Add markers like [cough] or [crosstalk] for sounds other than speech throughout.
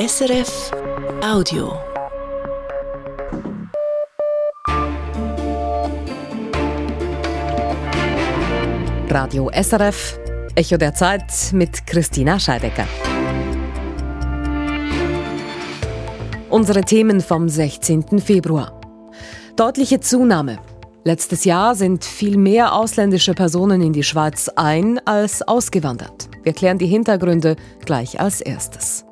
SRF Audio. Radio SRF, Echo der Zeit mit Christina Scheidecker. Unsere Themen vom 16. Februar. Deutliche Zunahme. Letztes Jahr sind viel mehr ausländische Personen in die Schweiz ein als ausgewandert. Wir klären die Hintergründe gleich als erstes.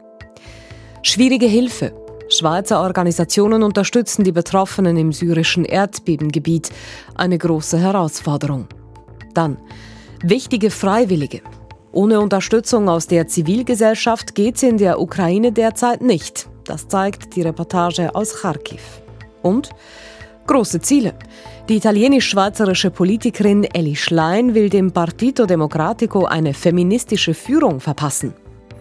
Schwierige Hilfe. Schweizer Organisationen unterstützen die Betroffenen im syrischen Erdbebengebiet. Eine große Herausforderung. Dann wichtige Freiwillige. Ohne Unterstützung aus der Zivilgesellschaft geht es in der Ukraine derzeit nicht. Das zeigt die Reportage aus Kharkiv. Und große Ziele. Die italienisch-schweizerische Politikerin Elli Schlein will dem Partito Democratico eine feministische Führung verpassen.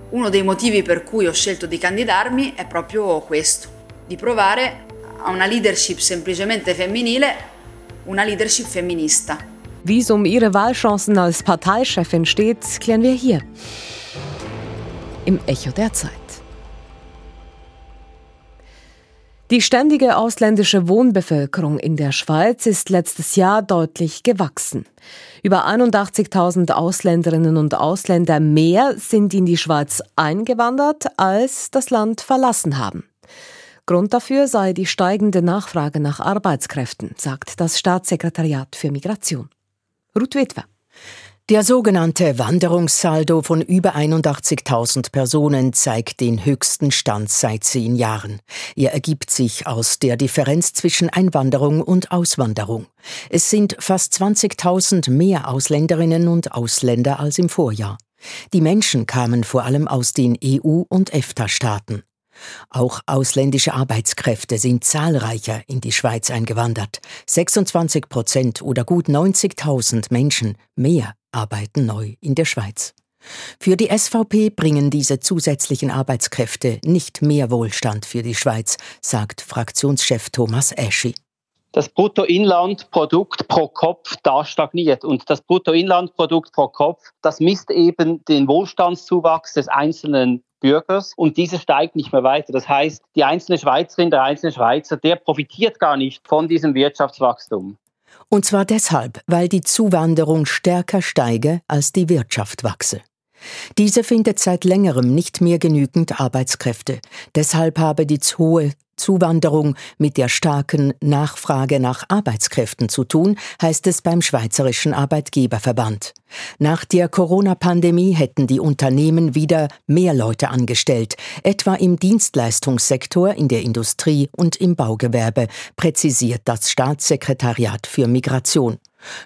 Uno dei motivi per cui ho scelto di candidarmi è proprio questo, di provare a una leadership semplicemente femminile, una leadership femminista. Wie es um ihre Wahlchancen als Parteichefin steht, klären wir hier. Im Echo der Zeit. Die ständige ausländische Wohnbevölkerung in der Schweiz ist letztes Jahr deutlich gewachsen. Über 81.000 Ausländerinnen und Ausländer mehr sind in die Schweiz eingewandert, als das Land verlassen haben. Grund dafür sei die steigende Nachfrage nach Arbeitskräften, sagt das Staatssekretariat für Migration. Ruth Witwer. Der sogenannte Wanderungssaldo von über 81.000 Personen zeigt den höchsten Stand seit zehn Jahren. Er ergibt sich aus der Differenz zwischen Einwanderung und Auswanderung. Es sind fast 20.000 mehr Ausländerinnen und Ausländer als im Vorjahr. Die Menschen kamen vor allem aus den EU- und EFTA-Staaten. Auch ausländische Arbeitskräfte sind zahlreicher in die Schweiz eingewandert. 26 Prozent oder gut 90.000 Menschen mehr arbeiten neu in der Schweiz. Für die SVP bringen diese zusätzlichen Arbeitskräfte nicht mehr Wohlstand für die Schweiz, sagt Fraktionschef Thomas Eschi. Das Bruttoinlandprodukt pro Kopf da stagniert und das Bruttoinlandprodukt pro Kopf, das misst eben den Wohlstandszuwachs des einzelnen Bürgers und dieser steigt nicht mehr weiter. Das heißt, die einzelne Schweizerin, der einzelne Schweizer, der profitiert gar nicht von diesem Wirtschaftswachstum. Und zwar deshalb, weil die Zuwanderung stärker steige, als die Wirtschaft wachse. Diese findet seit längerem nicht mehr genügend Arbeitskräfte. Deshalb habe die hohe Zuwanderung mit der starken Nachfrage nach Arbeitskräften zu tun, heißt es beim Schweizerischen Arbeitgeberverband. Nach der Corona-Pandemie hätten die Unternehmen wieder mehr Leute angestellt, etwa im Dienstleistungssektor, in der Industrie und im Baugewerbe, präzisiert das Staatssekretariat für Migration.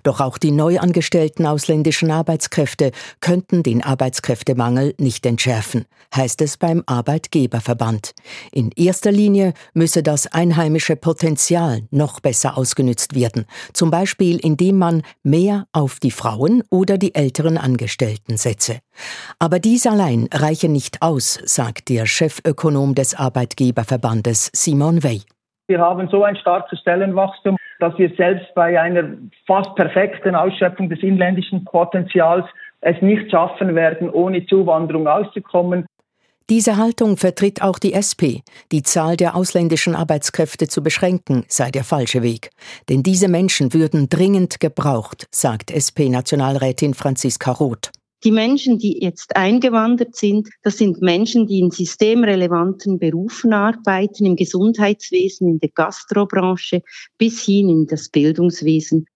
Doch auch die neu angestellten ausländischen Arbeitskräfte könnten den Arbeitskräftemangel nicht entschärfen, heißt es beim Arbeitgeberverband. In erster Linie müsse das einheimische Potenzial noch besser ausgenützt werden, zum Beispiel indem man mehr auf die Frauen oder die älteren Angestellten setze. Aber dies allein reiche nicht aus, sagt der Chefökonom des Arbeitgeberverbandes Simon Wey. Wir haben so ein starkes Stellenwachstum, dass wir selbst bei einer fast perfekten Ausschöpfung des inländischen Potenzials es nicht schaffen werden, ohne Zuwanderung auszukommen. Diese Haltung vertritt auch die SP. Die Zahl der ausländischen Arbeitskräfte zu beschränken sei der falsche Weg. Denn diese Menschen würden dringend gebraucht, sagt SP-Nationalrätin Franziska Roth. Die Menschen, die jetzt eingewandert sind, das sind Menschen, die in systemrelevanten Berufen arbeiten, im Gesundheitswesen, in der Gastrobranche bis hin in das Bildungswesen.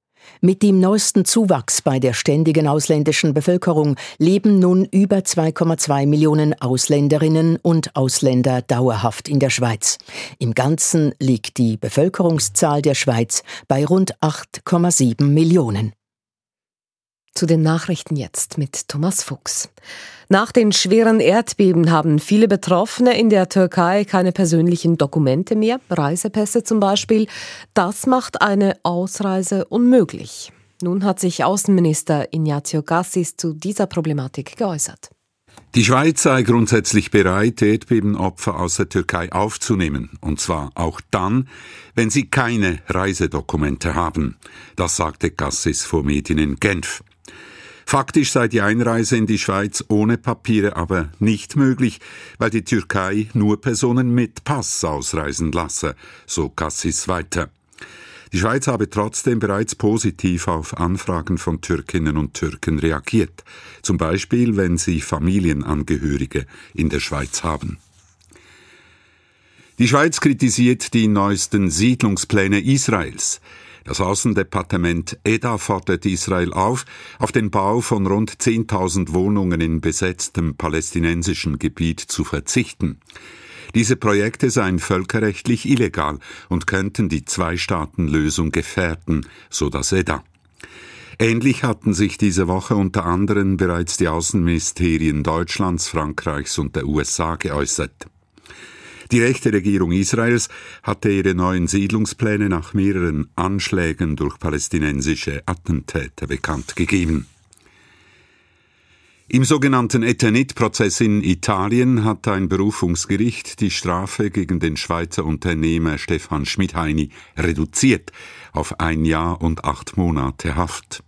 Mit dem neuesten Zuwachs bei der ständigen ausländischen Bevölkerung leben nun über 2,2 Millionen Ausländerinnen und Ausländer dauerhaft in der Schweiz. Im Ganzen liegt die Bevölkerungszahl der Schweiz bei rund 8,7 Millionen. Zu den Nachrichten jetzt mit Thomas Fuchs. Nach den schweren Erdbeben haben viele Betroffene in der Türkei keine persönlichen Dokumente mehr, Reisepässe zum Beispiel. Das macht eine Ausreise unmöglich. Nun hat sich Außenminister Ignazio Gassis zu dieser Problematik geäußert. Die Schweiz sei grundsätzlich bereit, Erdbebenopfer aus der Türkei aufzunehmen, und zwar auch dann, wenn sie keine Reisedokumente haben. Das sagte Gassis vor Medien in Genf. Faktisch sei die Einreise in die Schweiz ohne Papiere aber nicht möglich, weil die Türkei nur Personen mit Pass ausreisen lasse, so Cassis weiter. Die Schweiz habe trotzdem bereits positiv auf Anfragen von Türkinnen und Türken reagiert, zum Beispiel wenn sie Familienangehörige in der Schweiz haben. Die Schweiz kritisiert die neuesten Siedlungspläne Israels. Das Außendepartement EDA fordert Israel auf, auf den Bau von rund 10.000 Wohnungen in besetztem palästinensischen Gebiet zu verzichten. Diese Projekte seien völkerrechtlich illegal und könnten die Zwei-Staaten-Lösung gefährden, so das EDA. Ähnlich hatten sich diese Woche unter anderem bereits die Außenministerien Deutschlands, Frankreichs und der USA geäußert. Die rechte Regierung Israels hatte ihre neuen Siedlungspläne nach mehreren Anschlägen durch palästinensische Attentäter bekannt gegeben. Im sogenannten Eternit-Prozess in Italien hat ein Berufungsgericht die Strafe gegen den Schweizer Unternehmer Stefan Schmidheini reduziert auf ein Jahr und acht Monate Haft.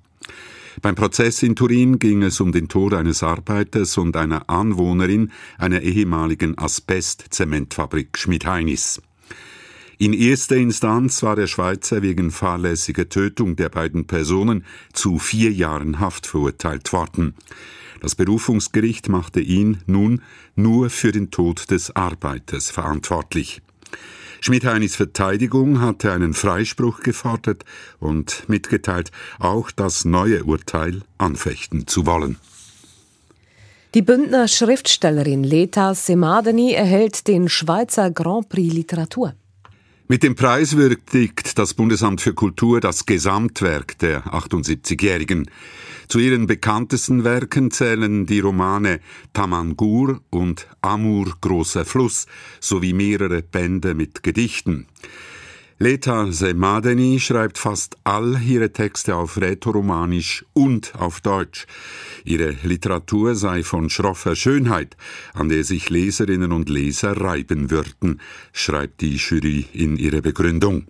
Beim Prozess in Turin ging es um den Tod eines Arbeiters und einer Anwohnerin einer ehemaligen Asbest-Zementfabrik Schmidheinis. In erster Instanz war der Schweizer wegen fahrlässiger Tötung der beiden Personen zu vier Jahren Haft verurteilt worden. Das Berufungsgericht machte ihn nun nur für den Tod des Arbeiters verantwortlich. Schmidheinis Verteidigung hatte einen Freispruch gefordert und mitgeteilt, auch das neue Urteil anfechten zu wollen. Die Bündner Schriftstellerin Leta Semadeni erhält den Schweizer Grand Prix Literatur. Mit dem Preis würdigt das Bundesamt für Kultur das Gesamtwerk der 78-Jährigen. Zu ihren bekanntesten Werken zählen die Romane Tamangur und Amur großer Fluss sowie mehrere Bände mit Gedichten. Leta Semadeni schreibt fast all ihre Texte auf Rätoromanisch und auf Deutsch. Ihre Literatur sei von schroffer Schönheit, an der sich Leserinnen und Leser reiben würden, schreibt die Jury in ihrer Begründung.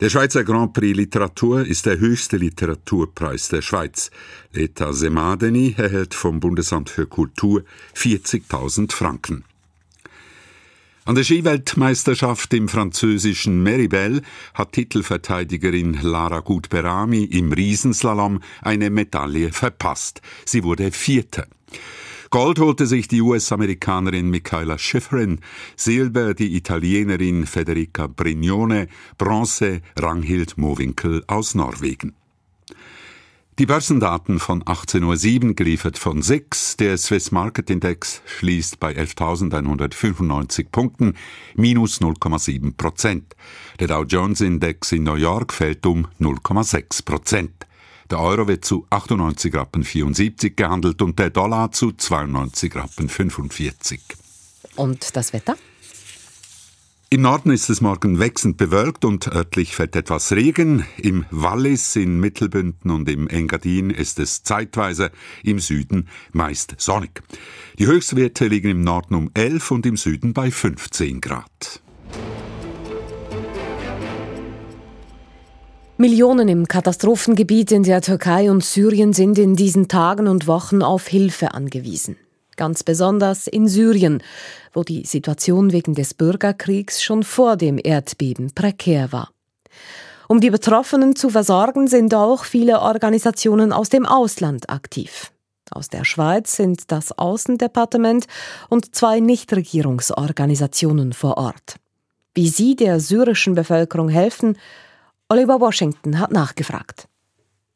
Der Schweizer Grand Prix Literatur ist der höchste Literaturpreis der Schweiz. Leta Semadeni erhält vom Bundesamt für Kultur 40.000 Franken. An der Skiweltmeisterschaft im französischen Meribel hat Titelverteidigerin Lara Gutberami im Riesenslalom eine Medaille verpasst. Sie wurde Vierte. Gold holte sich die US-Amerikanerin Michaela Schifrin, Silber die Italienerin Federica Brignone, Bronze Ranghild Mowinkel aus Norwegen. Die Börsendaten von 18.07 Uhr geliefert von SIX. Der Swiss Market Index schließt bei 11.195 Punkten, minus 0,7 Prozent. Der Dow Jones Index in New York fällt um 0,6 Prozent. Der Euro wird zu 98 Rappen 74 gehandelt und der Dollar zu 92 Rappen 45. Und das Wetter? Im Norden ist es morgen wechselnd bewölkt und örtlich fällt etwas Regen. Im Wallis, in Mittelbünden und im Engadin ist es zeitweise, im Süden meist sonnig. Die Höchstwerte liegen im Norden um 11 und im Süden bei 15 Grad. Millionen im Katastrophengebiet in der Türkei und Syrien sind in diesen Tagen und Wochen auf Hilfe angewiesen. Ganz besonders in Syrien, wo die Situation wegen des Bürgerkriegs schon vor dem Erdbeben prekär war. Um die Betroffenen zu versorgen, sind auch viele Organisationen aus dem Ausland aktiv. Aus der Schweiz sind das Außendepartement und zwei Nichtregierungsorganisationen vor Ort. Wie sie der syrischen Bevölkerung helfen, Oliver Washington hat nachgefragt.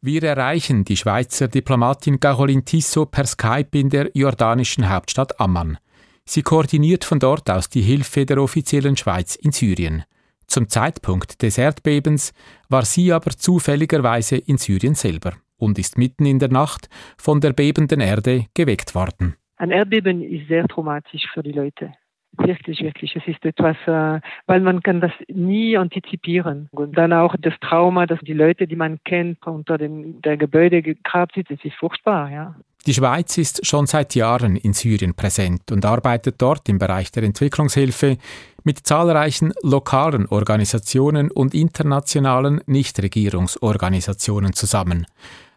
Wir erreichen die Schweizer Diplomatin Caroline Tissot per Skype in der jordanischen Hauptstadt Amman. Sie koordiniert von dort aus die Hilfe der offiziellen Schweiz in Syrien. Zum Zeitpunkt des Erdbebens war sie aber zufälligerweise in Syrien selber und ist mitten in der Nacht von der bebenden Erde geweckt worden. Ein Erdbeben ist sehr traumatisch für die Leute. Wirklich, wirklich. Es ist etwas, äh, weil man kann das nie antizipieren. Und dann auch das Trauma, dass die Leute, die man kennt, unter dem der Gebäude gegraben sind, das ist furchtbar, ja. Die Schweiz ist schon seit Jahren in Syrien präsent und arbeitet dort im Bereich der Entwicklungshilfe mit zahlreichen lokalen Organisationen und internationalen Nichtregierungsorganisationen zusammen.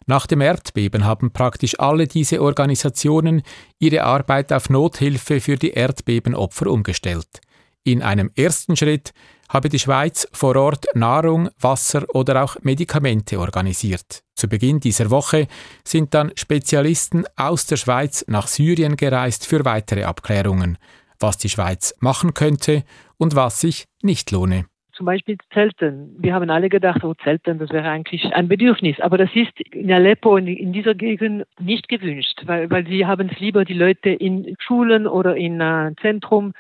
Nach dem Erdbeben haben praktisch alle diese Organisationen ihre Arbeit auf Nothilfe für die Erdbebenopfer umgestellt. In einem ersten Schritt habe die Schweiz vor Ort Nahrung, Wasser oder auch Medikamente organisiert. Zu Beginn dieser Woche sind dann Spezialisten aus der Schweiz nach Syrien gereist für weitere Abklärungen, was die Schweiz machen könnte und was sich nicht lohne zum Beispiel Zelten. Wir haben alle gedacht, oh, Zelten, das wäre eigentlich ein Bedürfnis. Aber das ist in Aleppo, in, in dieser Gegend, nicht gewünscht, weil, weil sie haben es lieber die Leute in Schulen oder in äh, Zentrum,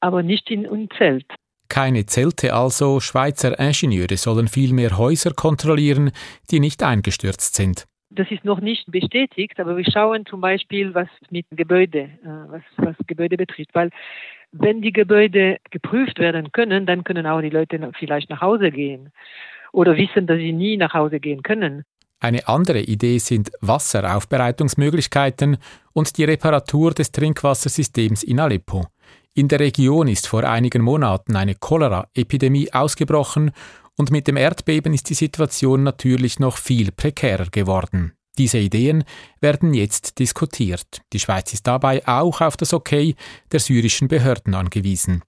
aber nicht in, in Zelt. Keine Zelte also, Schweizer Ingenieure sollen vielmehr Häuser kontrollieren, die nicht eingestürzt sind. Das ist noch nicht bestätigt, aber wir schauen zum Beispiel, was mit Gebäude, äh, was, was Gebäude betrifft, weil wenn die Gebäude geprüft werden können, dann können auch die Leute vielleicht nach Hause gehen oder wissen, dass sie nie nach Hause gehen können. Eine andere Idee sind Wasseraufbereitungsmöglichkeiten und die Reparatur des Trinkwassersystems in Aleppo. In der Region ist vor einigen Monaten eine Cholera-Epidemie ausgebrochen und mit dem Erdbeben ist die Situation natürlich noch viel prekärer geworden. Diese Ideen werden jetzt diskutiert. Die Schweiz ist dabei auch auf das Okay der syrischen Behörden angewiesen.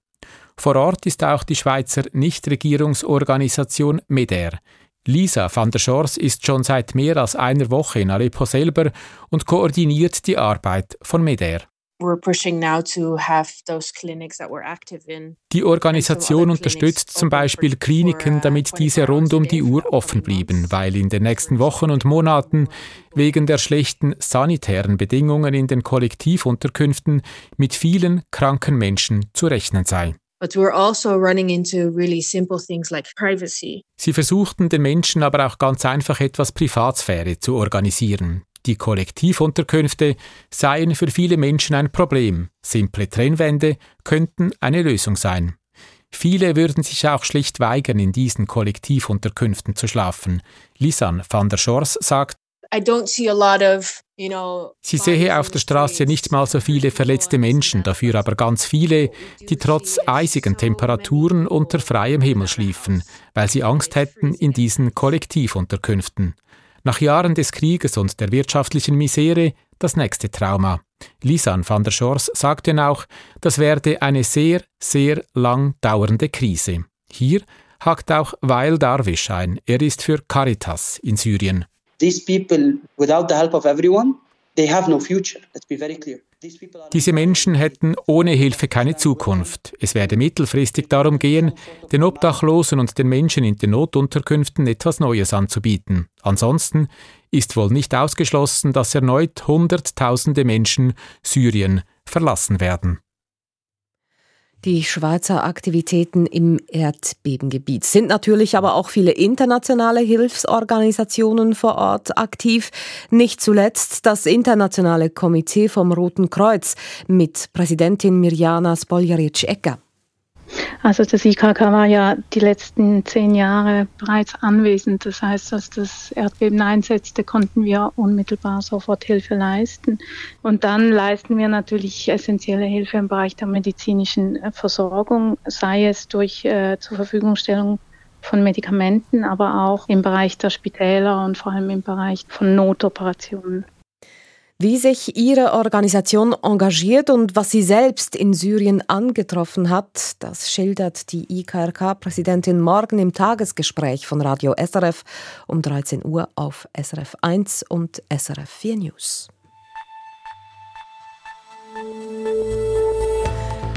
Vor Ort ist auch die Schweizer Nichtregierungsorganisation MEDER. Lisa van der Schors ist schon seit mehr als einer Woche in Aleppo selber und koordiniert die Arbeit von MEDER. Die Organisation unterstützt zum Beispiel Kliniken, uh, damit diese rund um die Uhr offen blieben, weil in den nächsten Wochen und Monaten wegen der schlechten sanitären Bedingungen in den Kollektivunterkünften mit vielen kranken Menschen zu rechnen sei. Also Sie versuchten den Menschen aber auch ganz einfach etwas Privatsphäre zu organisieren. Die Kollektivunterkünfte seien für viele Menschen ein Problem. Simple Trennwände könnten eine Lösung sein. Viele würden sich auch schlicht weigern, in diesen Kollektivunterkünften zu schlafen. Lisanne van der Schors sagt, Sie sehe auf der Straße nicht mal so viele verletzte Menschen, dafür aber ganz viele, die trotz eisigen Temperaturen unter freiem Himmel schliefen, weil sie Angst hätten in diesen Kollektivunterkünften. Nach Jahren des Krieges und der wirtschaftlichen Misere das nächste Trauma. Lisan van der Schors sagte auch, das werde eine sehr, sehr lang dauernde Krise. Hier hakt auch Weil Darwish ein. Er ist für Caritas in Syrien. These people, without the help of everyone, they have no future. Let's be very clear. Diese Menschen hätten ohne Hilfe keine Zukunft. Es werde mittelfristig darum gehen, den Obdachlosen und den Menschen in den Notunterkünften etwas Neues anzubieten. Ansonsten ist wohl nicht ausgeschlossen, dass erneut Hunderttausende Menschen Syrien verlassen werden. Die Schweizer Aktivitäten im Erdbebengebiet sind natürlich aber auch viele internationale Hilfsorganisationen vor Ort aktiv. Nicht zuletzt das Internationale Komitee vom Roten Kreuz mit Präsidentin Mirjana Spoljaric-Ecker. Also das IKK war ja die letzten zehn Jahre bereits anwesend. Das heißt, als das Erdbeben einsetzte, konnten wir unmittelbar sofort Hilfe leisten. Und dann leisten wir natürlich essentielle Hilfe im Bereich der medizinischen Versorgung, sei es durch äh, zur Verfügungstellung von Medikamenten, aber auch im Bereich der Spitäler und vor allem im Bereich von Notoperationen. Wie sich Ihre Organisation engagiert und was sie selbst in Syrien angetroffen hat, das schildert die IKRK-Präsidentin morgen im Tagesgespräch von Radio SRF um 13 Uhr auf SRF 1 und SRF 4 News.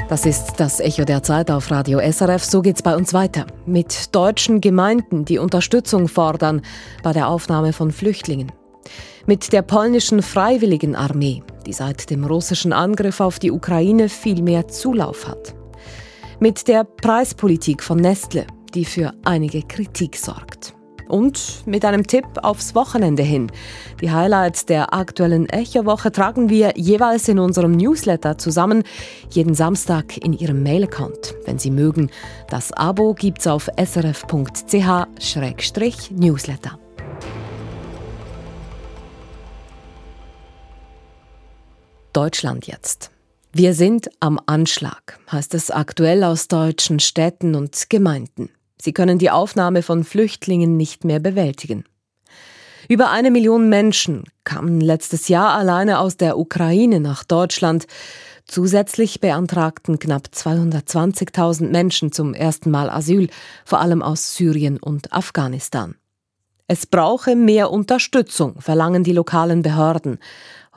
Das ist das Echo der Zeit auf Radio SRF. So geht's bei uns weiter. Mit deutschen Gemeinden, die Unterstützung fordern bei der Aufnahme von Flüchtlingen mit der polnischen Freiwilligenarmee, die seit dem russischen Angriff auf die Ukraine viel mehr Zulauf hat. Mit der Preispolitik von Nestle, die für einige Kritik sorgt. Und mit einem Tipp aufs Wochenende hin. Die Highlights der aktuellen Echo-Woche tragen wir jeweils in unserem Newsletter zusammen, jeden Samstag in Ihrem Mail-Account. Wenn Sie mögen, das Abo gibt's auf srf.ch-newsletter. Deutschland jetzt. Wir sind am Anschlag, heißt es aktuell aus deutschen Städten und Gemeinden. Sie können die Aufnahme von Flüchtlingen nicht mehr bewältigen. Über eine Million Menschen kamen letztes Jahr alleine aus der Ukraine nach Deutschland. Zusätzlich beantragten knapp 220.000 Menschen zum ersten Mal Asyl, vor allem aus Syrien und Afghanistan. Es brauche mehr Unterstützung, verlangen die lokalen Behörden.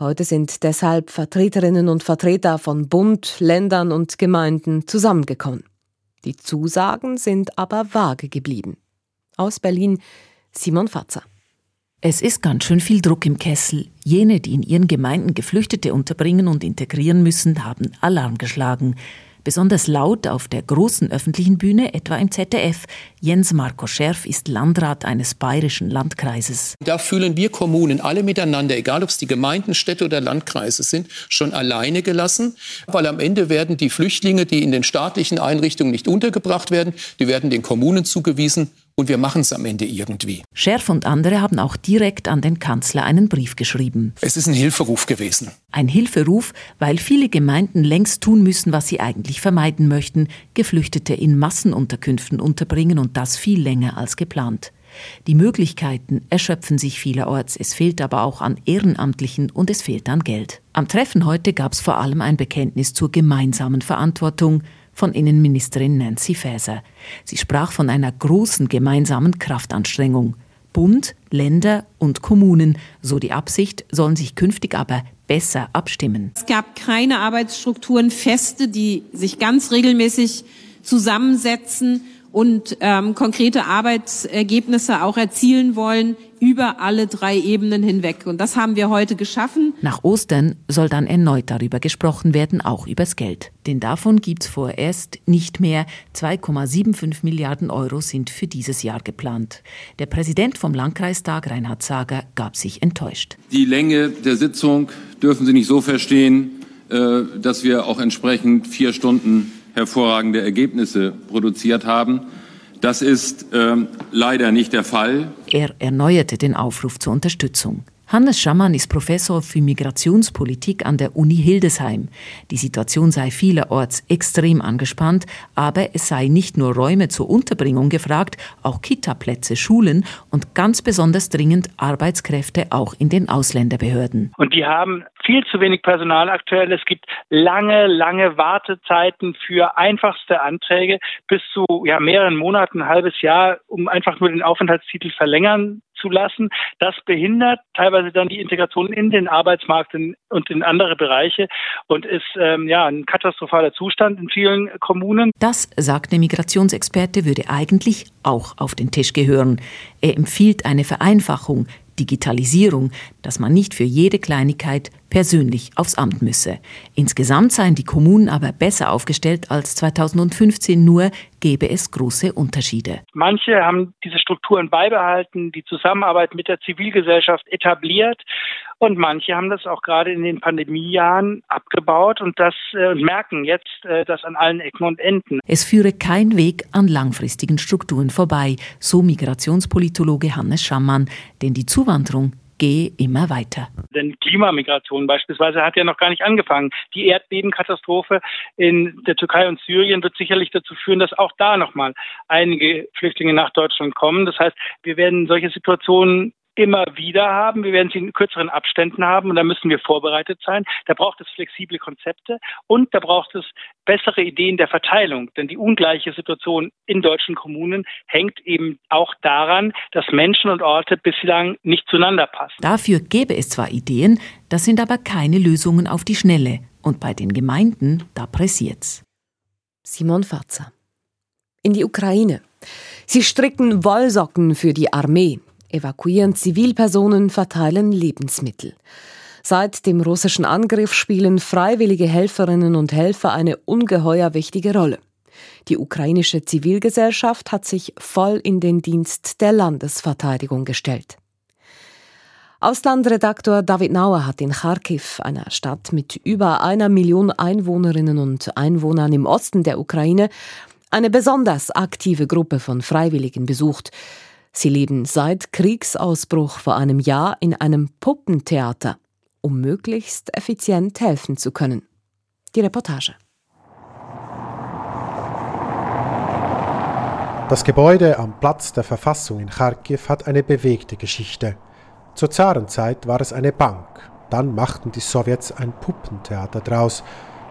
Heute sind deshalb Vertreterinnen und Vertreter von Bund, Ländern und Gemeinden zusammengekommen. Die Zusagen sind aber vage geblieben. Aus Berlin Simon Fatzer. Es ist ganz schön viel Druck im Kessel. Jene, die in ihren Gemeinden Geflüchtete unterbringen und integrieren müssen, haben Alarm geschlagen. Besonders laut auf der großen öffentlichen Bühne, etwa im ZDF. Jens Marco Scherf ist Landrat eines bayerischen Landkreises. Da fühlen wir Kommunen alle miteinander, egal ob es die Gemeinden, Städte oder Landkreise sind, schon alleine gelassen, weil am Ende werden die Flüchtlinge, die in den staatlichen Einrichtungen nicht untergebracht werden, die werden den Kommunen zugewiesen und wir machen es am Ende irgendwie. Scherf und andere haben auch direkt an den Kanzler einen Brief geschrieben. Es ist ein Hilferuf gewesen. Ein Hilferuf, weil viele Gemeinden längst tun müssen, was sie eigentlich vermeiden möchten, Geflüchtete in Massenunterkünften unterbringen und das viel länger als geplant. Die Möglichkeiten erschöpfen sich vielerorts, es fehlt aber auch an Ehrenamtlichen und es fehlt an Geld. Am Treffen heute gab es vor allem ein Bekenntnis zur gemeinsamen Verantwortung, von Innenministerin Nancy Faeser. Sie sprach von einer großen gemeinsamen Kraftanstrengung. Bund, Länder und Kommunen, so die Absicht, sollen sich künftig aber besser abstimmen. Es gab keine Arbeitsstrukturen, Feste, die sich ganz regelmäßig zusammensetzen und ähm, konkrete Arbeitsergebnisse auch erzielen wollen über alle drei Ebenen hinweg. Und das haben wir heute geschaffen. Nach Ostern soll dann erneut darüber gesprochen werden, auch übers Geld. Denn davon gibt's vorerst nicht mehr. 2,75 Milliarden Euro sind für dieses Jahr geplant. Der Präsident vom Landkreistag, Reinhard Sager, gab sich enttäuscht. Die Länge der Sitzung dürfen Sie nicht so verstehen, äh, dass wir auch entsprechend vier Stunden hervorragende Ergebnisse produziert haben. Das ist ähm, leider nicht der Fall. Er erneuerte den Aufruf zur Unterstützung. Hannes Schammann ist Professor für Migrationspolitik an der Uni Hildesheim. Die Situation sei vielerorts extrem angespannt, aber es sei nicht nur Räume zur Unterbringung gefragt, auch Kitaplätze, Schulen und ganz besonders dringend Arbeitskräfte auch in den Ausländerbehörden. Und die haben viel zu wenig Personal aktuell. Es gibt lange, lange Wartezeiten für einfachste Anträge bis zu ja, mehreren Monaten, ein halbes Jahr, um einfach nur den Aufenthaltstitel verlängern zu lassen. Das behindert teilweise dann die Integration in den Arbeitsmarkt und in andere Bereiche und ist ähm, ja ein katastrophaler Zustand in vielen Kommunen. Das, sagt der Migrationsexperte, würde eigentlich auch auf den Tisch gehören. Er empfiehlt eine Vereinfachung, Digitalisierung, dass man nicht für jede Kleinigkeit persönlich aufs Amt müsse. Insgesamt seien die Kommunen aber besser aufgestellt als 2015, nur gäbe es große Unterschiede. Manche haben diese Strukturen beibehalten, die Zusammenarbeit mit der Zivilgesellschaft etabliert und manche haben das auch gerade in den Pandemiejahren abgebaut und das äh, merken jetzt äh, das an allen Ecken und Enden. Es führe kein Weg an langfristigen Strukturen vorbei, so Migrationspolitologe Hannes Schammann, denn die Zuwanderung gehe immer weiter. Denn Klimamigration beispielsweise hat ja noch gar nicht angefangen. Die Erdbebenkatastrophe in der Türkei und Syrien wird sicherlich dazu führen, dass auch da nochmal einige Flüchtlinge nach Deutschland kommen. Das heißt, wir werden solche Situationen immer wieder haben. Wir werden sie in kürzeren Abständen haben und da müssen wir vorbereitet sein. Da braucht es flexible Konzepte und da braucht es bessere Ideen der Verteilung. Denn die ungleiche Situation in deutschen Kommunen hängt eben auch daran, dass Menschen und Orte bislang nicht zueinander passen. Dafür gäbe es zwar Ideen, das sind aber keine Lösungen auf die Schnelle. Und bei den Gemeinden, da pressiert's. Simon Fatzer. In die Ukraine. Sie stricken Wollsocken für die Armee evakuieren Zivilpersonen, verteilen Lebensmittel. Seit dem russischen Angriff spielen freiwillige Helferinnen und Helfer eine ungeheuer wichtige Rolle. Die ukrainische Zivilgesellschaft hat sich voll in den Dienst der Landesverteidigung gestellt. Auslandredaktor David Nauer hat in Kharkiv, einer Stadt mit über einer Million Einwohnerinnen und Einwohnern im Osten der Ukraine, eine besonders aktive Gruppe von Freiwilligen besucht. Sie leben seit Kriegsausbruch vor einem Jahr in einem Puppentheater, um möglichst effizient helfen zu können. Die Reportage. Das Gebäude am Platz der Verfassung in Kharkiv hat eine bewegte Geschichte. Zur Zarenzeit war es eine Bank. Dann machten die Sowjets ein Puppentheater draus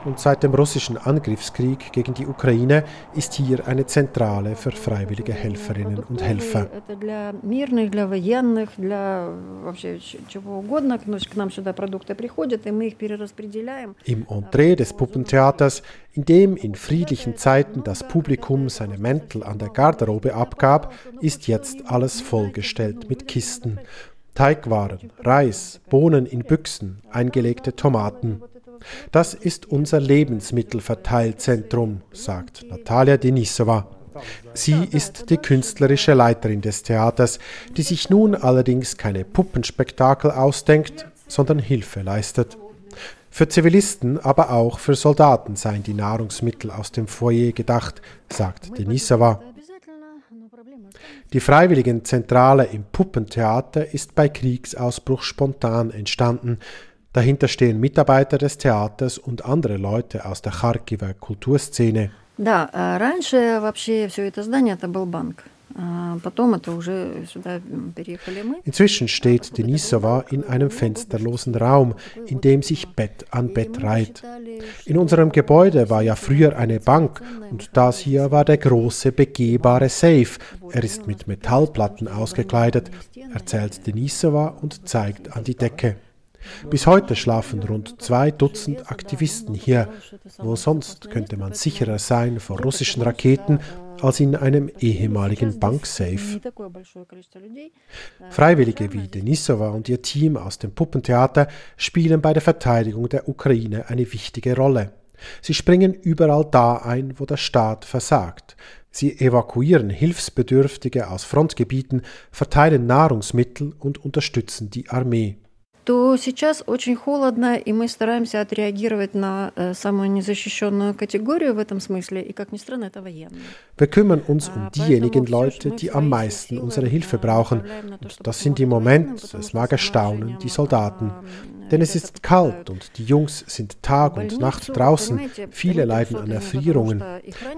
und seit dem russischen Angriffskrieg gegen die Ukraine ist hier eine Zentrale für freiwillige Helferinnen und Helfer. Im Entree des Puppentheaters, in dem in friedlichen Zeiten das Publikum seine Mäntel an der Garderobe abgab, ist jetzt alles vollgestellt mit Kisten. Teigwaren, Reis, Bohnen in Büchsen, eingelegte Tomaten. Das ist unser Lebensmittelverteilzentrum, sagt Natalia Denisova. Sie ist die künstlerische Leiterin des Theaters, die sich nun allerdings keine Puppenspektakel ausdenkt, sondern Hilfe leistet. Für Zivilisten, aber auch für Soldaten seien die Nahrungsmittel aus dem Foyer gedacht, sagt Denisova. Die Freiwilligenzentrale im Puppentheater ist bei Kriegsausbruch spontan entstanden, Dahinter stehen Mitarbeiter des Theaters und andere Leute aus der Charkiwer Kulturszene. Да, раньше вообще все это здание это был банк. Inzwischen steht Denisova in einem fensterlosen Raum, in dem sich Bett an Bett reiht. In unserem Gebäude war ja früher eine Bank und das hier war der große begehbare Safe. Er ist mit Metallplatten ausgekleidet, erzählt Denisova und zeigt an die Decke. Bis heute schlafen rund zwei Dutzend Aktivisten hier. Wo sonst könnte man sicherer sein vor russischen Raketen als in einem ehemaligen Banksafe. Freiwillige wie Denisova und ihr Team aus dem Puppentheater spielen bei der Verteidigung der Ukraine eine wichtige Rolle. Sie springen überall da ein, wo der Staat versagt. Sie evakuieren Hilfsbedürftige aus Frontgebieten, verteilen Nahrungsmittel und unterstützen die Armee то сейчас очень холодно, и мы стараемся отреагировать на э, самую незащищенную категорию в этом смысле, и, как ни странно, это военные. Wir kümmern uns um diejenigen Leute, die am meisten unsere Hilfe brauchen. Und das sind im Moment, es mag erstaunen, die Soldaten. Denn es ist kalt und die Jungs sind Tag und Nacht draußen. Viele leiden an Erfrierungen.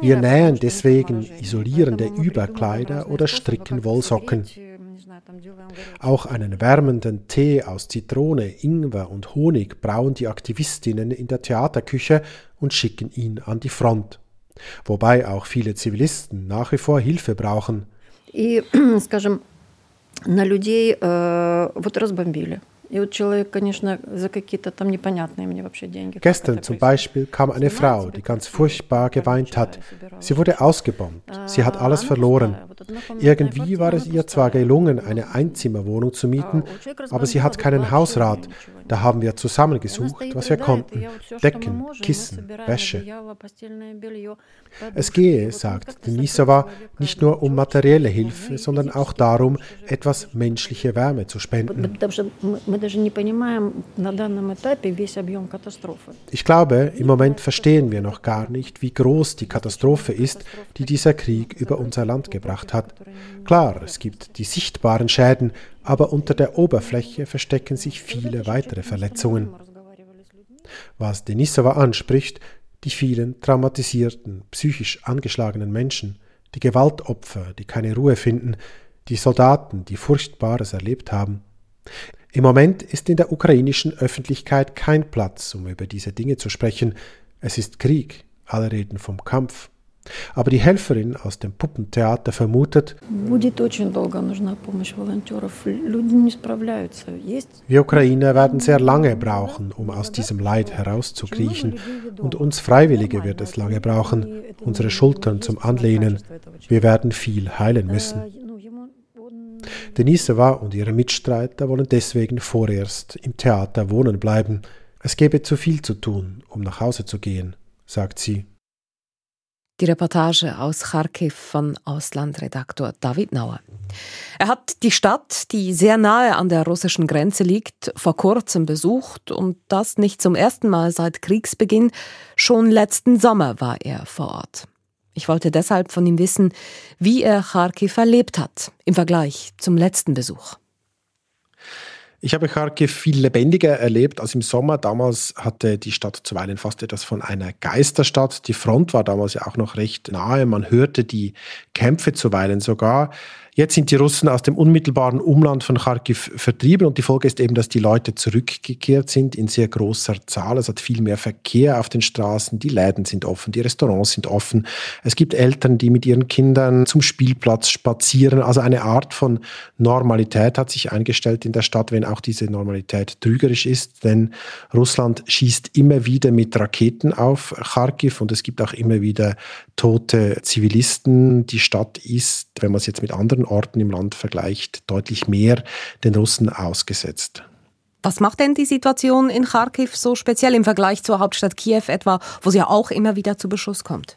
Wir nähen deswegen isolierende Überkleider oder stricken Wollsocken. Auch einen wärmenden Tee aus Zitrone, Ingwer und Honig brauen die Aktivistinnen in der Theaterküche und schicken ihn an die Front. Wobei auch viele Zivilisten nach wie vor Hilfe brauchen. И, [clears throat] скажем, на людей э, вот разбомбили. Gestern zum Beispiel kam eine Frau, die ganz furchtbar geweint hat. Sie wurde ausgebombt. Sie hat alles verloren. Irgendwie war es ihr zwar gelungen, eine Einzimmerwohnung zu mieten, aber sie hat keinen Hausrat. Da haben wir zusammengesucht, was wir konnten. Decken, Kissen, Wäsche. Es gehe, sagt Denisova, nicht nur um materielle Hilfe, sondern auch darum, etwas menschliche Wärme zu spenden. Ich glaube, im Moment verstehen wir noch gar nicht, wie groß die Katastrophe ist, die dieser Krieg über unser Land gebracht hat. Klar, es gibt die sichtbaren Schäden, aber unter der Oberfläche verstecken sich viele weitere Verletzungen. Was Denisova anspricht, die vielen traumatisierten, psychisch angeschlagenen Menschen, die Gewaltopfer, die keine Ruhe finden, die Soldaten, die Furchtbares erlebt haben. Im Moment ist in der ukrainischen Öffentlichkeit kein Platz, um über diese Dinge zu sprechen. Es ist Krieg, alle reden vom Kampf. Aber die Helferin aus dem Puppentheater vermutet, wir Ukrainer werden sehr lange brauchen, um aus diesem Leid herauszukriechen. Und uns Freiwillige wird es lange brauchen, unsere Schultern zum Anlehnen. Wir werden viel heilen müssen. Denisova und ihre Mitstreiter wollen deswegen vorerst im Theater wohnen bleiben. Es gäbe zu viel zu tun, um nach Hause zu gehen, sagt sie. Die Reportage aus Kharkiv von Auslandredaktor David Nauer. Er hat die Stadt, die sehr nahe an der russischen Grenze liegt, vor kurzem besucht und das nicht zum ersten Mal seit Kriegsbeginn. Schon letzten Sommer war er vor Ort. Ich wollte deshalb von ihm wissen, wie er Kharkiv erlebt hat im Vergleich zum letzten Besuch. Ich habe Kharkiv viel lebendiger erlebt als im Sommer. Damals hatte die Stadt zuweilen fast etwas von einer Geisterstadt. Die Front war damals ja auch noch recht nahe. Man hörte die Kämpfe zuweilen sogar. Jetzt sind die Russen aus dem unmittelbaren Umland von Kharkiv vertrieben und die Folge ist eben, dass die Leute zurückgekehrt sind in sehr großer Zahl. Es hat viel mehr Verkehr auf den Straßen, die Läden sind offen, die Restaurants sind offen. Es gibt Eltern, die mit ihren Kindern zum Spielplatz spazieren. Also eine Art von Normalität hat sich eingestellt in der Stadt, wenn auch diese Normalität trügerisch ist, denn Russland schießt immer wieder mit Raketen auf Kharkiv und es gibt auch immer wieder tote Zivilisten. Die Stadt ist, wenn man es jetzt mit anderen anderen Orten im Land vergleicht, deutlich mehr den Russen ausgesetzt. Was macht denn die Situation in Kharkiv so speziell im Vergleich zur Hauptstadt Kiew etwa, wo sie ja auch immer wieder zu Beschuss kommt?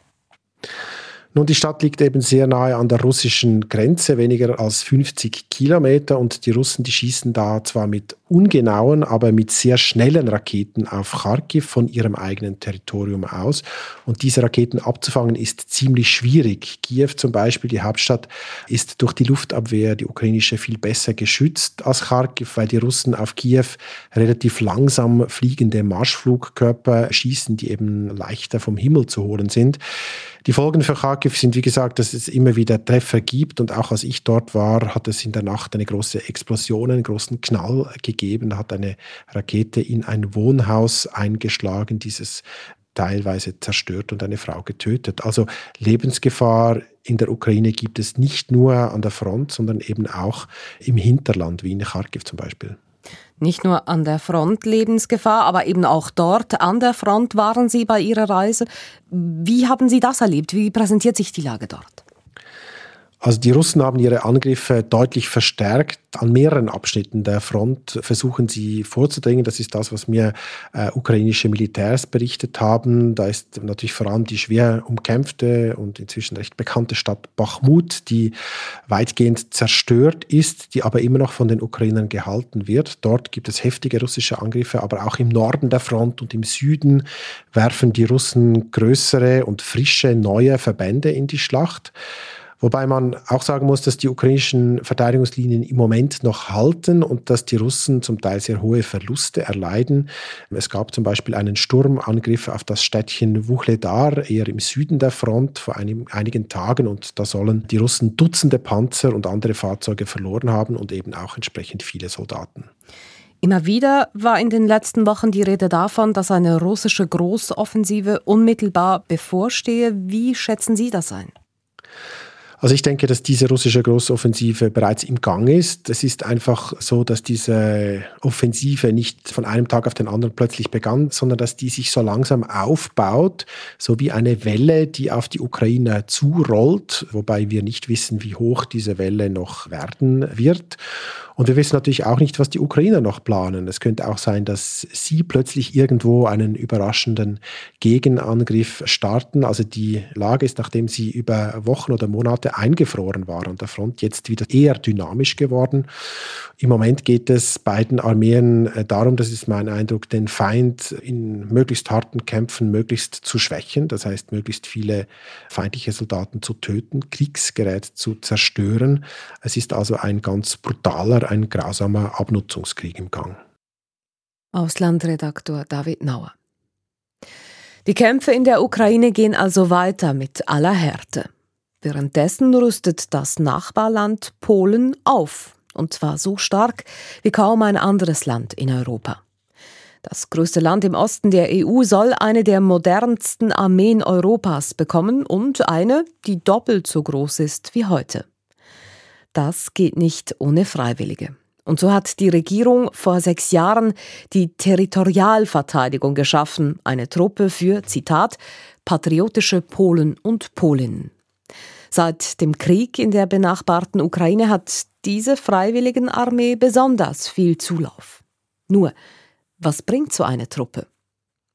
Nun, die Stadt liegt eben sehr nahe an der russischen Grenze, weniger als 50 Kilometer. Und die Russen, die schießen da zwar mit ungenauen, aber mit sehr schnellen Raketen auf Kharkiv von ihrem eigenen Territorium aus. Und diese Raketen abzufangen ist ziemlich schwierig. Kiew zum Beispiel, die Hauptstadt, ist durch die Luftabwehr, die ukrainische, viel besser geschützt als Kharkiv, weil die Russen auf Kiew relativ langsam fliegende Marschflugkörper schießen, die eben leichter vom Himmel zu holen sind. Die Folgen für Kharkiv sind, wie gesagt, dass es immer wieder Treffer gibt und auch als ich dort war, hat es in der Nacht eine große Explosion, einen großen Knall gegeben. Da hat eine Rakete in ein Wohnhaus eingeschlagen, dieses teilweise zerstört und eine Frau getötet. Also Lebensgefahr in der Ukraine gibt es nicht nur an der Front, sondern eben auch im Hinterland, wie in Kharkiv zum Beispiel. Nicht nur an der Front Lebensgefahr, aber eben auch dort an der Front waren Sie bei Ihrer Reise. Wie haben Sie das erlebt? Wie präsentiert sich die Lage dort? Also die Russen haben ihre Angriffe deutlich verstärkt. An mehreren Abschnitten der Front versuchen sie vorzudringen. Das ist das, was mir äh, ukrainische Militärs berichtet haben. Da ist natürlich vor allem die schwer umkämpfte und inzwischen recht bekannte Stadt Bachmut, die weitgehend zerstört ist, die aber immer noch von den Ukrainern gehalten wird. Dort gibt es heftige russische Angriffe, aber auch im Norden der Front und im Süden werfen die Russen größere und frische neue Verbände in die Schlacht. Wobei man auch sagen muss, dass die ukrainischen Verteidigungslinien im Moment noch halten und dass die Russen zum Teil sehr hohe Verluste erleiden. Es gab zum Beispiel einen Sturmangriff auf das Städtchen Wuchledar, eher im Süden der Front, vor einem, einigen Tagen. Und da sollen die Russen Dutzende Panzer und andere Fahrzeuge verloren haben und eben auch entsprechend viele Soldaten. Immer wieder war in den letzten Wochen die Rede davon, dass eine russische Großoffensive unmittelbar bevorstehe. Wie schätzen Sie das ein? Also ich denke, dass diese russische Großoffensive bereits im Gang ist. Es ist einfach so, dass diese Offensive nicht von einem Tag auf den anderen plötzlich begann, sondern dass die sich so langsam aufbaut, so wie eine Welle, die auf die Ukraine zurollt, wobei wir nicht wissen, wie hoch diese Welle noch werden wird. Und wir wissen natürlich auch nicht, was die Ukrainer noch planen. Es könnte auch sein, dass sie plötzlich irgendwo einen überraschenden Gegenangriff starten. Also die Lage ist, nachdem sie über Wochen oder Monate eingefroren war an der Front, jetzt wieder eher dynamisch geworden. Im Moment geht es beiden Armeen äh, darum, das ist mein Eindruck, den Feind in möglichst harten Kämpfen möglichst zu schwächen. Das heißt, möglichst viele feindliche Soldaten zu töten, Kriegsgerät zu zerstören. Es ist also ein ganz brutaler ein grausamer Abnutzungskrieg im Gang. Auslandredaktor David Nauer. Die Kämpfe in der Ukraine gehen also weiter mit aller Härte. Währenddessen rüstet das Nachbarland Polen auf, und zwar so stark wie kaum ein anderes Land in Europa. Das größte Land im Osten der EU soll eine der modernsten Armeen Europas bekommen und eine, die doppelt so groß ist wie heute. Das geht nicht ohne Freiwillige. Und so hat die Regierung vor sechs Jahren die Territorialverteidigung geschaffen, eine Truppe für, Zitat, patriotische Polen und Polinnen. Seit dem Krieg in der benachbarten Ukraine hat diese Freiwilligenarmee besonders viel Zulauf. Nur, was bringt so eine Truppe?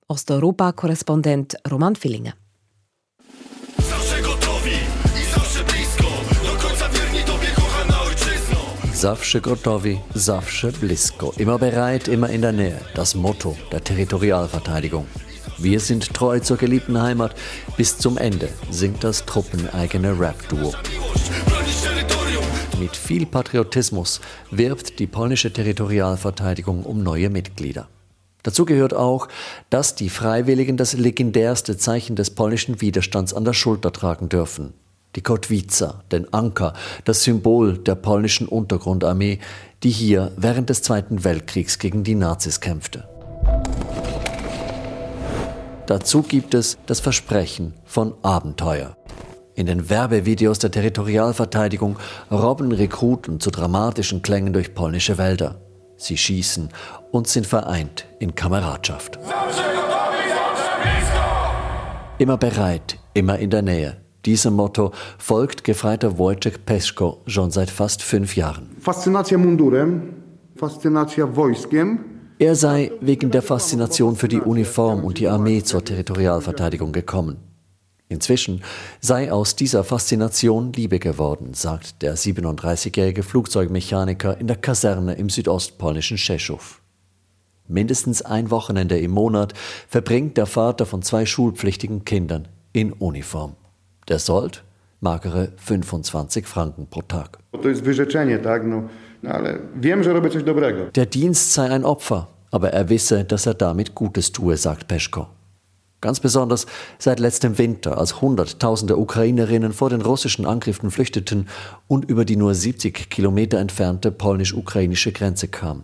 Osteuropa-Korrespondent Roman Fillinger. Zawsze gotowi, zawsze blisko. Immer bereit, immer in der Nähe. Das Motto der Territorialverteidigung. Wir sind treu zur geliebten Heimat. Bis zum Ende singt das truppeneigene Rap-Duo. Mit viel Patriotismus wirbt die polnische Territorialverteidigung um neue Mitglieder. Dazu gehört auch, dass die Freiwilligen das legendärste Zeichen des polnischen Widerstands an der Schulter tragen dürfen. Die Kotwica, den Anker, das Symbol der polnischen Untergrundarmee, die hier während des Zweiten Weltkriegs gegen die Nazis kämpfte. Dazu gibt es das Versprechen von Abenteuer. In den Werbevideos der Territorialverteidigung robben Rekruten zu dramatischen Klängen durch polnische Wälder. Sie schießen und sind vereint in Kameradschaft. Immer bereit, immer in der Nähe. Diesem Motto folgt Gefreiter Wojciech Peschko schon seit fast fünf Jahren. Fascynacja mundurem, Fascynacja wojskiem. Er sei wegen der Faszination für die Uniform und die Armee zur Territorialverteidigung gekommen. Inzwischen sei aus dieser Faszination Liebe geworden, sagt der 37-jährige Flugzeugmechaniker in der Kaserne im südostpolnischen Rzeszów. Mindestens ein Wochenende im Monat verbringt der Vater von zwei schulpflichtigen Kindern in Uniform. Der Sold? Magere 25 Franken pro Tag. Der Dienst sei ein Opfer, aber er wisse, dass er damit Gutes tue, sagt Peschko. Ganz besonders seit letztem Winter, als Hunderttausende Ukrainerinnen vor den russischen Angriffen flüchteten und über die nur 70 Kilometer entfernte polnisch-ukrainische Grenze kamen.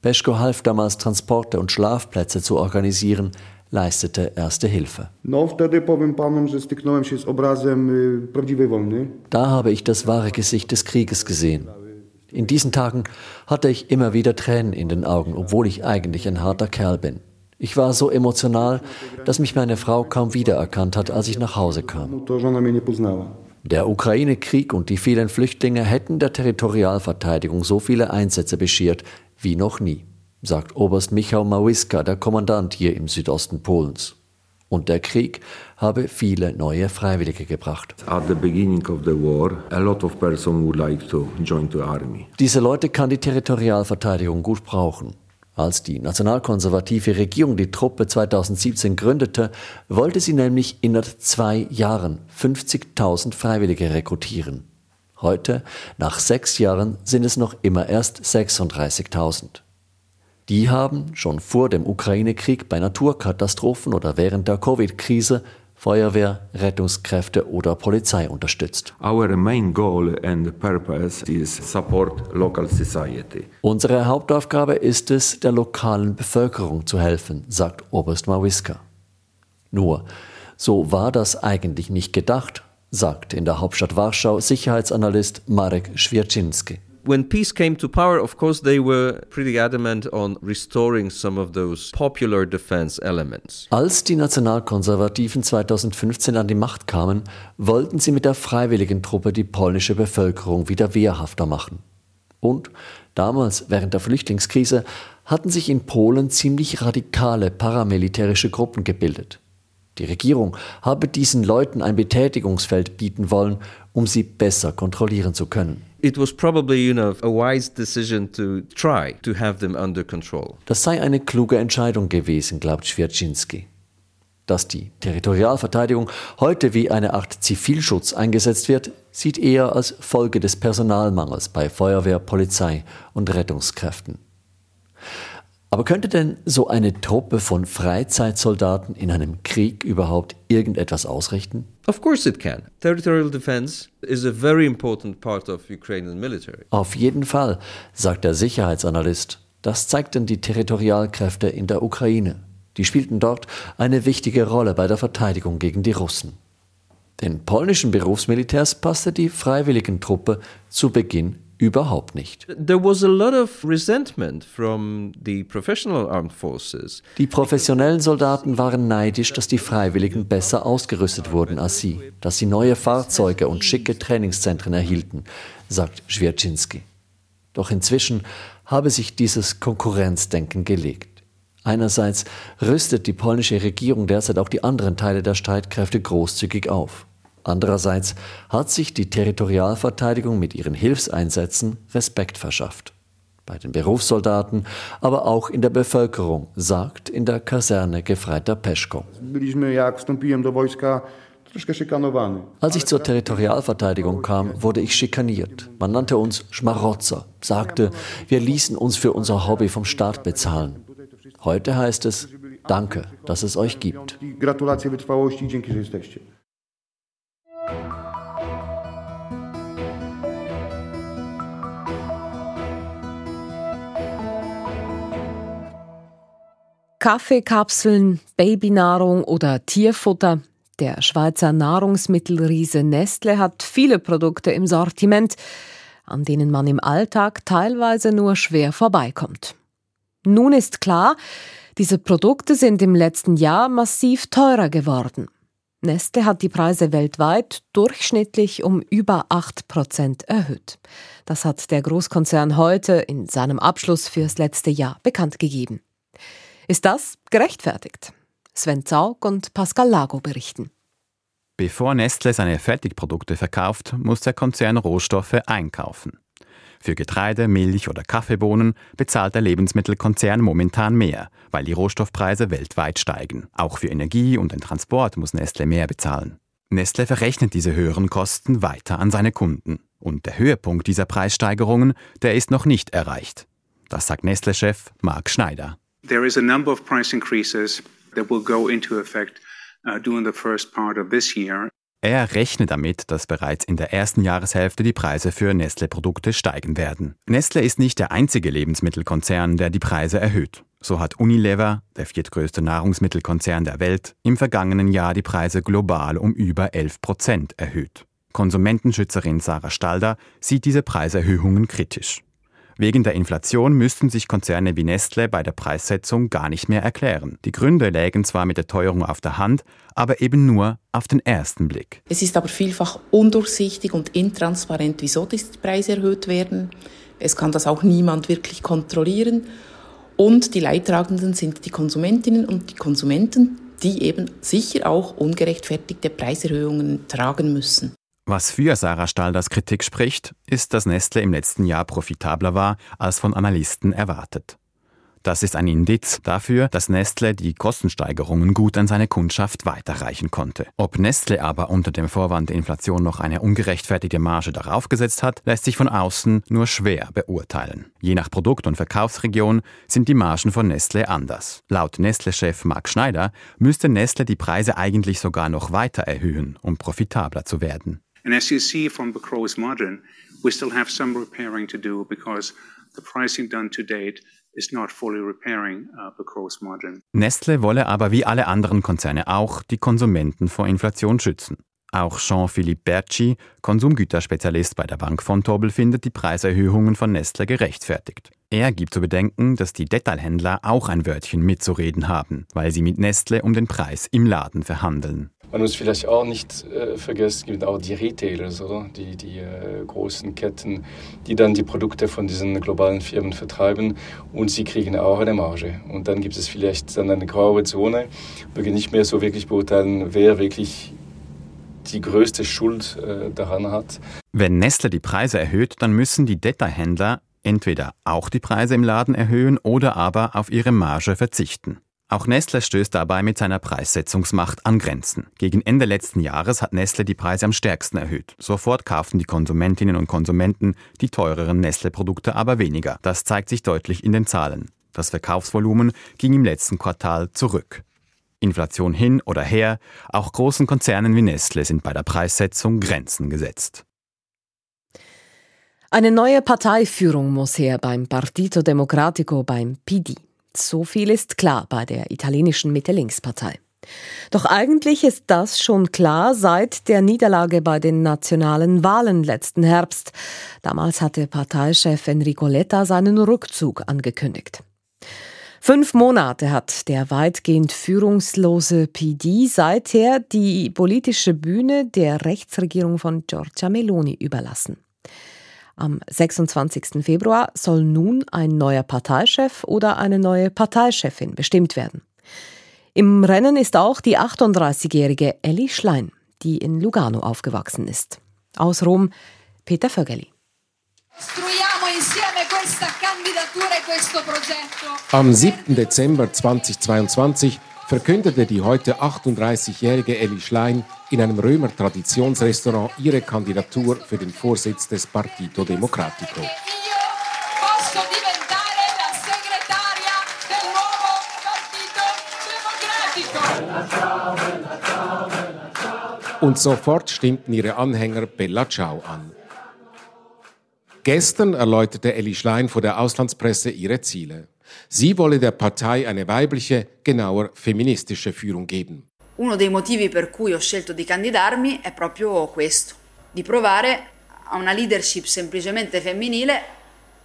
Peschko half damals Transporte und Schlafplätze zu organisieren, leistete erste Hilfe. Da habe ich das wahre Gesicht des Krieges gesehen. In diesen Tagen hatte ich immer wieder Tränen in den Augen, obwohl ich eigentlich ein harter Kerl bin. Ich war so emotional, dass mich meine Frau kaum wiedererkannt hat, als ich nach Hause kam. Der Ukraine-Krieg und die vielen Flüchtlinge hätten der Territorialverteidigung so viele Einsätze beschert wie noch nie, sagt Oberst Michał Mawiska, der Kommandant hier im Südosten Polens. Und der Krieg habe viele neue Freiwillige gebracht. Diese Leute kann die Territorialverteidigung gut brauchen. Als die nationalkonservative Regierung die Truppe 2017 gründete, wollte sie nämlich innerhalb zwei Jahren 50.000 Freiwillige rekrutieren. Heute, nach sechs Jahren, sind es noch immer erst 36.000. Die haben schon vor dem Ukraine-Krieg bei Naturkatastrophen oder während der Covid-Krise Feuerwehr, Rettungskräfte oder Polizei unterstützt. Our main goal and purpose is support local society. Unsere Hauptaufgabe ist es, der lokalen Bevölkerung zu helfen, sagt Oberst Mawiska. Nur, so war das eigentlich nicht gedacht, sagt in der Hauptstadt Warschau Sicherheitsanalyst Marek Schwierczynski. When peace came to power, of course, they were pretty adamant on restoring some of those popular defense elements. Als die Nationalkonservativen 2015 an die Macht kamen, wollten sie mit der freiwilligen Truppe die polnische Bevölkerung wieder wehrhafter machen. Und damals, während der Flüchtlingskrise, hatten sich in Polen ziemlich radikale paramilitärische Gruppen gebildet. Die Regierung habe diesen Leuten ein Betätigungsfeld bieten wollen, um sie besser kontrollieren zu können. It was probably, you know, a wise decision to try to have them under control. Das sei eine kluge Entscheidung gewesen, glaubt Schwierczynski. Dass die Territorialverteidigung heute wie eine Art Zivilschutz eingesetzt wird, sieht er als Folge des Personalmangels bei Feuerwehr, Polizei und Rettungskräften. Aber könnte denn so eine Truppe von Freizeitsoldaten in einem Krieg überhaupt irgendetwas ausrichten? Of course it can. Territorial defense is a very important part of Ukrainian military. Auf jeden Fall, sagt der Sicherheitsanalyst. Das zeigten die Territorialkräfte in der Ukraine. Die spielten dort eine wichtige Rolle bei der Verteidigung gegen die Russen. Den polnischen Berufsmilitärs passte die Freiwilligentruppe zu Beginn Überhaupt nicht. There was a lot of resentment from the professional armed forces. Die professionellen Soldaten waren neidisch, dass die Freiwilligen besser ausgerüstet wurden als sie, dass sie neue Fahrzeuge und schicke Trainingszentren erhielten, sagt Schwierczynski. Doch inzwischen habe sich dieses Konkurrenzdenken gelegt. Einerseits rüstet die polnische Regierung derzeit auch die anderen Teile der Streitkräfte großzügig auf. Andererseits hat sich die Territorialverteidigung mit ihren Hilfseinsätzen Respekt verschafft. Bei den Berufssoldaten, aber auch in der Bevölkerung, sagt in der Kaserne Gefreiter Peschko. Als ich zur Territorialverteidigung kam, wurde ich schikaniert. Man nannte uns Schmarotzer, sagte, wir ließen uns für unser Hobby vom Staat bezahlen. Heute heißt es, danke, dass es euch gibt. Kaffeekapseln, Babynahrung oder Tierfutter. Der Schweizer Nahrungsmittelriese Nestle hat viele Produkte im Sortiment, an denen man im Alltag teilweise nur schwer vorbeikommt. Nun ist klar, diese Produkte sind im letzten Jahr massiv teurer geworden. Nestle hat die Preise weltweit durchschnittlich um über 8 Prozent erhöht. Das hat der Großkonzern heute in seinem Abschluss fürs letzte Jahr bekannt gegeben. Ist das gerechtfertigt? Sven Zaug und Pascal Lago berichten. Bevor Nestle seine Fertigprodukte verkauft, muss der Konzern Rohstoffe einkaufen. Für Getreide, Milch oder Kaffeebohnen bezahlt der Lebensmittelkonzern momentan mehr, weil die Rohstoffpreise weltweit steigen. Auch für Energie und den Transport muss Nestle mehr bezahlen. Nestle verrechnet diese höheren Kosten weiter an seine Kunden. Und der Höhepunkt dieser Preissteigerungen, der ist noch nicht erreicht. Das sagt Nestle-Chef Marc Schneider. There is a number of price increases that will go into effect uh, during the first part of this year. Er rechnet damit, dass bereits in der ersten Jahreshälfte die Preise für Nestle-Produkte steigen werden. Nestle ist nicht der einzige Lebensmittelkonzern, der die Preise erhöht. So hat Unilever, der viertgrößte Nahrungsmittelkonzern der Welt, im vergangenen Jahr die Preise global um über 11 Prozent erhöht. Konsumentenschützerin Sarah Stalder sieht diese Preiserhöhungen kritisch. Wegen der Inflation müssten sich Konzerne wie Nestle bei der Preissetzung gar nicht mehr erklären. Die Gründe lägen zwar mit der Teuerung auf der Hand, aber eben nur auf den ersten Blick. Es ist aber vielfach undurchsichtig und intransparent, wieso die Preise erhöht werden. Es kann das auch niemand wirklich kontrollieren. Und die Leidtragenden sind die Konsumentinnen und die Konsumenten, die eben sicher auch ungerechtfertigte Preiserhöhungen tragen müssen. Was für Sarah Stalders Kritik spricht, ist, dass Nestle im letzten Jahr profitabler war als von Analysten erwartet. Das ist ein Indiz dafür, dass Nestle die Kostensteigerungen gut an seine Kundschaft weiterreichen konnte. Ob Nestle aber unter dem Vorwand der Inflation noch eine ungerechtfertigte Marge darauf gesetzt hat, lässt sich von außen nur schwer beurteilen. Je nach Produkt und Verkaufsregion sind die Margen von Nestle anders. Laut Nestle-Chef Marc Schneider müsste Nestle die Preise eigentlich sogar noch weiter erhöhen, um profitabler zu werden. And as you see from the gross margin, we still have some repairing to do because the pricing done to date is not fully repairing uh, the gross margin. Nestle wolle aber wie alle anderen Konzerne auch die Konsumenten vor Inflation schützen. Auch Jean-Philippe Berci, Konsumgüterspezialist bei der Bank von Tobel, findet die Preiserhöhungen von Nestle gerechtfertigt. Er gibt zu bedenken, dass die Detailhändler auch ein Wörtchen mitzureden haben, weil sie mit Nestle um den Preis im Laden verhandeln. Man muss vielleicht auch nicht äh, vergessen, es gibt auch die Retailers, oder? Die, die äh, großen Ketten, die dann die Produkte von diesen globalen Firmen vertreiben und sie kriegen auch eine Marge. Und dann gibt es vielleicht dann eine graue Zone, wo wir nicht mehr so wirklich beurteilen, wer wirklich die größte Schuld äh, daran hat. Wenn Nestle die Preise erhöht, dann müssen die Detailhändler entweder auch die Preise im Laden erhöhen oder aber auf ihre Marge verzichten. Auch Nestle stößt dabei mit seiner Preissetzungsmacht an Grenzen. Gegen Ende letzten Jahres hat Nestle die Preise am stärksten erhöht. Sofort kauften die Konsumentinnen und Konsumenten die teureren Nestle-Produkte aber weniger. Das zeigt sich deutlich in den Zahlen. Das Verkaufsvolumen ging im letzten Quartal zurück. Inflation hin oder her, auch großen Konzernen wie Nestle sind bei der Preissetzung Grenzen gesetzt. Eine neue Parteiführung muss her beim Partito Democratico, beim PD. So viel ist klar bei der italienischen Mitte-Links-Partei. Doch eigentlich ist das schon klar seit der Niederlage bei den nationalen Wahlen letzten Herbst. Damals hatte Parteichef Enrico Letta seinen Rückzug angekündigt. Fünf Monate hat der weitgehend führungslose PD seither die politische Bühne der Rechtsregierung von Giorgia Meloni überlassen. Am 26. Februar soll nun ein neuer Parteichef oder eine neue Parteichefin bestimmt werden. Im Rennen ist auch die 38-jährige Elli Schlein, die in Lugano aufgewachsen ist. Aus Rom Peter Vögeli. Am 7. Dezember 2022 verkündete die heute 38-jährige Elli Schlein in einem Römer Traditionsrestaurant ihre Kandidatur für den Vorsitz des Partito Democratico. Und sofort stimmten ihre Anhänger Bella Ciao an. Gestern erläuterte Elli Schlein vor der Auslandspresse ihre Ziele. Sie wolle der Partei eine weibliche, genauer feministische Führung geben. Uno dei motivi per cui ho scelto di candidarmi è proprio questo, di provare a una leadership semplicemente femminile,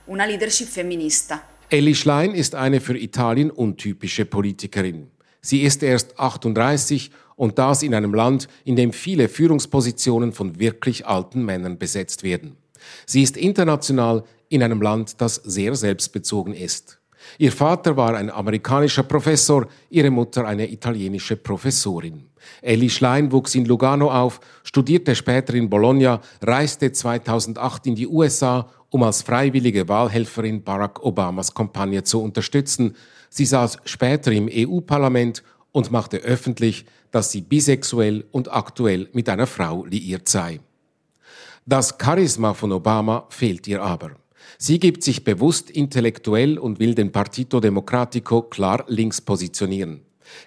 una leadership femminista. Elli Schlein ist eine für Italien untypische Politikerin. Sie ist erst 38 und das in einem Land, in dem viele Führungspositionen von wirklich alten Männern besetzt werden. Sie ist international in einem Land, das sehr selbstbezogen ist. Ihr Vater war ein amerikanischer Professor, ihre Mutter eine italienische Professorin. Ellie Schlein wuchs in Lugano auf, studierte später in Bologna, reiste 2008 in die USA, um als freiwillige Wahlhelferin Barack Obamas Kampagne zu unterstützen. Sie saß später im EU-Parlament und machte öffentlich, dass sie bisexuell und aktuell mit einer Frau liiert sei. Das Charisma von Obama fehlt ihr aber. Sie gibt sich bewusst intellektuell und will den Partito Democratico klar links positionieren.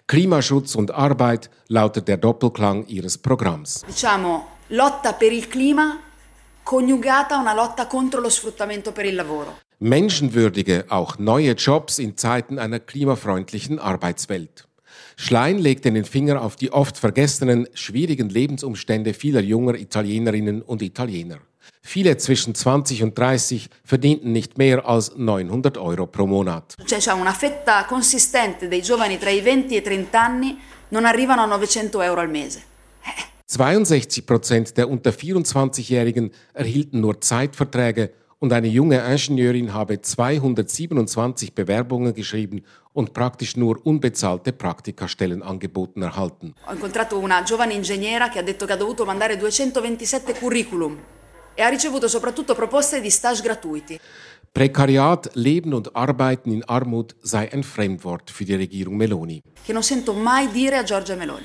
Klimaschutz und Arbeit lautet der Doppelklang ihres Programms. Diciamo, lotta per il clima coniugata a una lotta contro lo sfruttamento per il lavoro. Menschenwürdige, auch neue Jobs in Zeiten einer klimafreundlichen Arbeitswelt. Schlein legte den Finger auf die oft vergessenen, schwierigen Lebensumstände vieler junger Italienerinnen und Italiener. Viele zwischen 20 und 30 verdienten nicht mehr als 900 Euro pro Monat. Cioè una fetta consistente dei giovani tra i 20 e i 30 anni non arrivano a 900 Euro al mese. 62 Prozent der unter 24-Jährigen erhielten nur Zeitverträge und eine junge Ingenieurin habe 227 Bewerbungen geschrieben und praktisch nur unbezahlte Praktikastellen angeboten erhalten. Ho incontrato una giovane ingegnera che ha detto che ha dovuto mandare 227 curriculum e ha ricevuto soprattutto proposte di stage gratuiti. Prekariat, Leben und Arbeiten in Armut sei ein Fremdwort für die Regierung Meloni. Che non sento mai dire a Giorgia Meloni.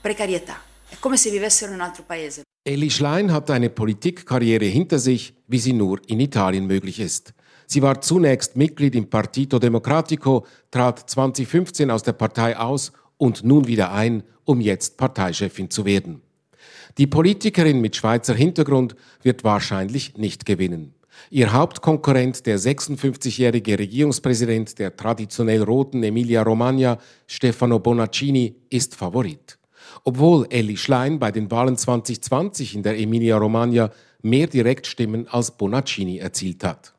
Precarietà. È come se vivessero in un altro paese. Elli Schlein hat eine Politikkarriere hinter sich, wie sie nur in Italien möglich ist. Sie war zunächst Mitglied im Partito Democratico, trat 2015 aus der Partei aus und nun wieder ein, um jetzt Parteichefin zu werden. Die Politikerin mit Schweizer Hintergrund wird wahrscheinlich nicht gewinnen. Ihr Hauptkonkurrent, der 56-jährige Regierungspräsident der traditionell roten Emilia-Romagna, Stefano Bonaccini, ist Favorit. Obwohl Elli Schlein bei den Wahlen 2020 in der Emilia-Romagna mehr Direktstimmen als Bonaccini erzielt hat.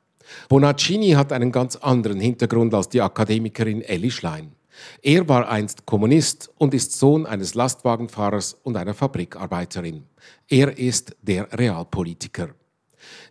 Bonaccini hat einen ganz anderen Hintergrund als die Akademikerin Elli Schlein. Er war einst Kommunist und ist Sohn eines Lastwagenfahrers und einer Fabrikarbeiterin. Er ist der Realpolitiker.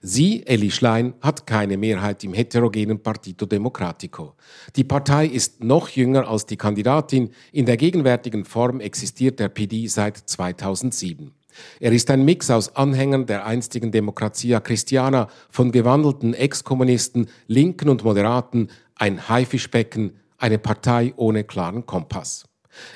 Sie, Elli Schlein, hat keine Mehrheit im heterogenen Partito Democratico. Die Partei ist noch jünger als die Kandidatin. In der gegenwärtigen Form existiert der PD seit 2007. Er ist ein Mix aus Anhängern der einstigen Democrazia Christiana, von gewandelten Ex-Kommunisten, Linken und Moderaten, ein Haifischbecken, eine Partei ohne klaren Kompass.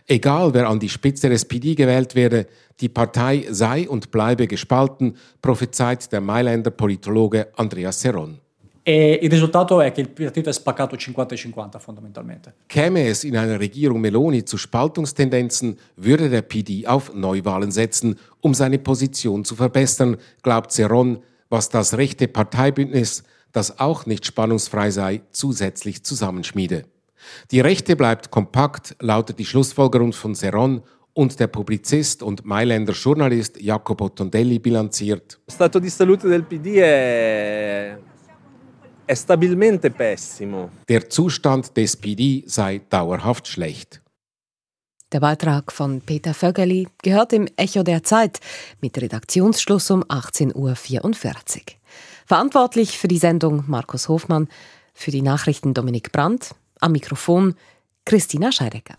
Egal wer an die Spitze des PD gewählt werde, die Partei sei und bleibe gespalten, prophezeit der Mailänder Politologe Andreas Serron. E il risultato è che il partito è spaccato 50-50 fondamentalmente. Käme es in einer Regierung Meloni zu Spaltungstendenzen, würde der PD auf Neuwahlen setzen, um seine Position zu verbessern, glaubt Serron, was das rechte Parteibündnis, das auch nicht spannungsfrei sei, zusätzlich zusammenschmiede. Die Rechte bleibt kompakt, lautet die Schlussfolgerung von Serron und der Publizist und Mailänder Journalist Jacopo Tondelli bilanziert. Stato di salute del PD è, è stabilmente pessimo. Der Zustand des PD sei dauerhaft schlecht. Der Beitrag von Peter Vögeli gehört im Echo der Zeit mit Redaktionsschluss um 18.44 Uhr. Verantwortlich für die Sendung Markus Hofmann, für die Nachrichten Dominik Brandt, am Mikrofon Christina Scheidecker.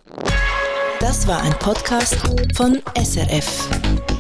Das war ein Podcast von SRF.